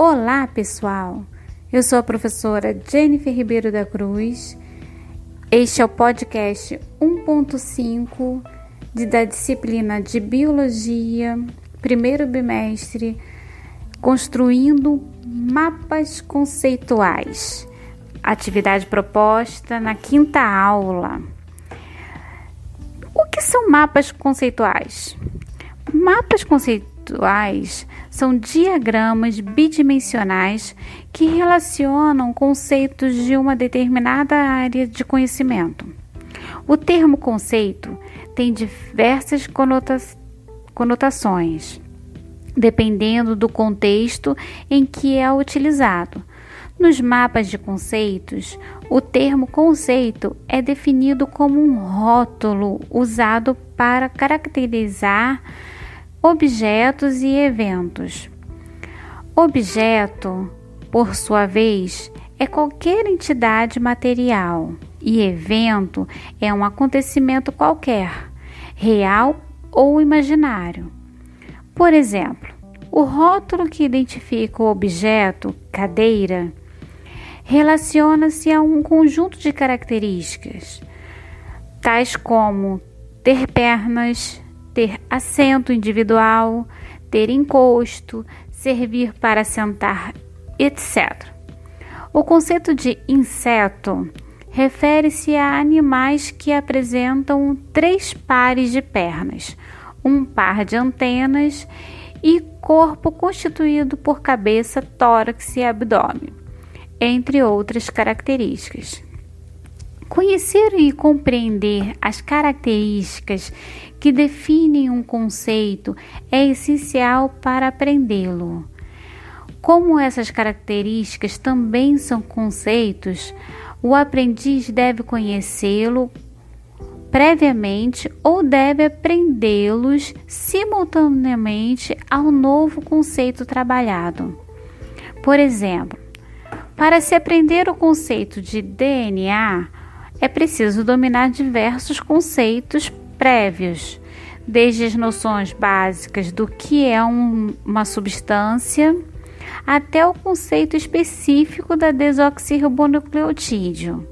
Olá, pessoal! Eu sou a professora Jennifer Ribeiro da Cruz. Este é o podcast 1.5 da disciplina de Biologia, primeiro bimestre, construindo mapas conceituais. Atividade proposta na quinta aula. O que são mapas conceituais? Mapas conceituais são diagramas bidimensionais que relacionam conceitos de uma determinada área de conhecimento. O termo conceito tem diversas conota conotações, dependendo do contexto em que é utilizado. Nos mapas de conceitos, o termo conceito é definido como um rótulo usado para caracterizar objetos e eventos. Objeto, por sua vez, é qualquer entidade material e evento é um acontecimento qualquer, real ou imaginário. Por exemplo, o rótulo que identifica o objeto, cadeira, relaciona-se a um conjunto de características, tais como ter pernas, ter assento individual, ter encosto, servir para sentar, etc. O conceito de inseto refere-se a animais que apresentam três pares de pernas, um par de antenas e corpo constituído por cabeça, tórax e abdômen, entre outras características. Conhecer e compreender as características que definem um conceito é essencial para aprendê-lo. Como essas características também são conceitos, o aprendiz deve conhecê-lo previamente ou deve aprendê-los simultaneamente ao novo conceito trabalhado. Por exemplo, para se aprender o conceito de DNA, é preciso dominar diversos conceitos prévios, desde as noções básicas do que é um, uma substância até o conceito específico da desoxirribonucleotídeo,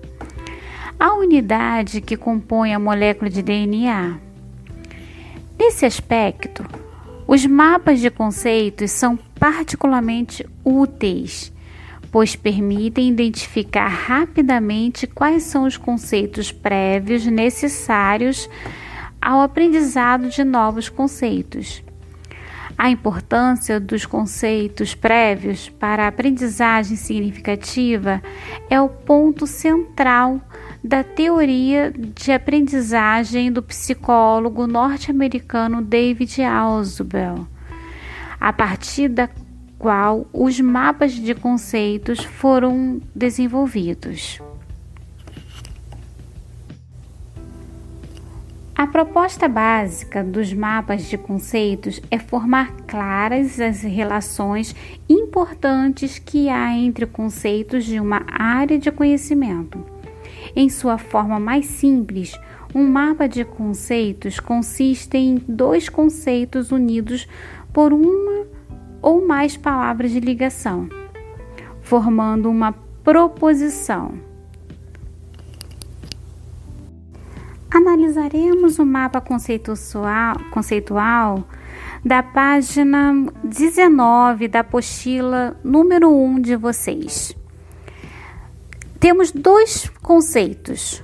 a unidade que compõe a molécula de DNA. Nesse aspecto, os mapas de conceitos são particularmente úteis pois permitem identificar rapidamente quais são os conceitos prévios necessários ao aprendizado de novos conceitos. A importância dos conceitos prévios para a aprendizagem significativa é o ponto central da teoria de aprendizagem do psicólogo norte-americano David Ausubel, a partir da qual os mapas de conceitos foram desenvolvidos. A proposta básica dos mapas de conceitos é formar claras as relações importantes que há entre conceitos de uma área de conhecimento. Em sua forma mais simples, um mapa de conceitos consiste em dois conceitos unidos por uma ou mais palavras de ligação, formando uma proposição. Analisaremos o mapa conceitual, da página 19 da apostila número 1 de vocês. Temos dois conceitos: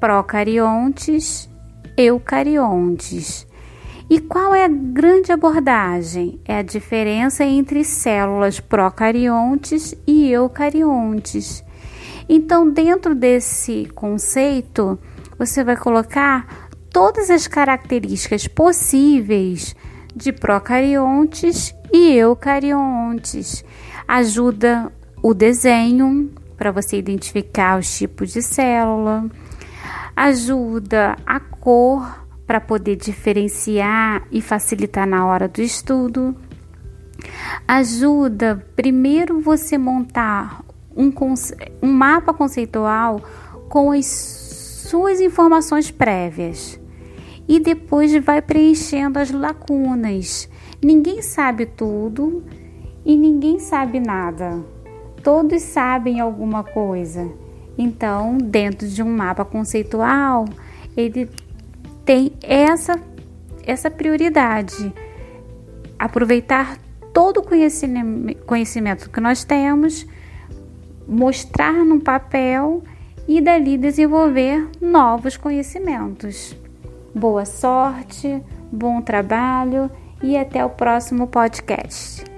procariontes, eucariontes. E qual é a grande abordagem? É a diferença entre células procariontes e eucariontes. Então, dentro desse conceito, você vai colocar todas as características possíveis de procariontes e eucariontes. Ajuda o desenho para você identificar os tipos de célula, ajuda a cor para poder diferenciar e facilitar na hora do estudo. Ajuda primeiro você montar um, um mapa conceitual com as suas informações prévias e depois vai preenchendo as lacunas. Ninguém sabe tudo e ninguém sabe nada. Todos sabem alguma coisa. Então, dentro de um mapa conceitual, ele tem essa essa prioridade. Aproveitar todo o conhecimento que nós temos, mostrar no papel e dali desenvolver novos conhecimentos. Boa sorte, bom trabalho e até o próximo podcast.